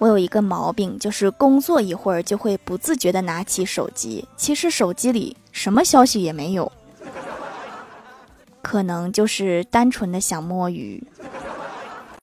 我有一个毛病，就是工作一会儿就会不自觉地拿起手机。其实手机里什么消息也没有，可能就是单纯的想摸鱼。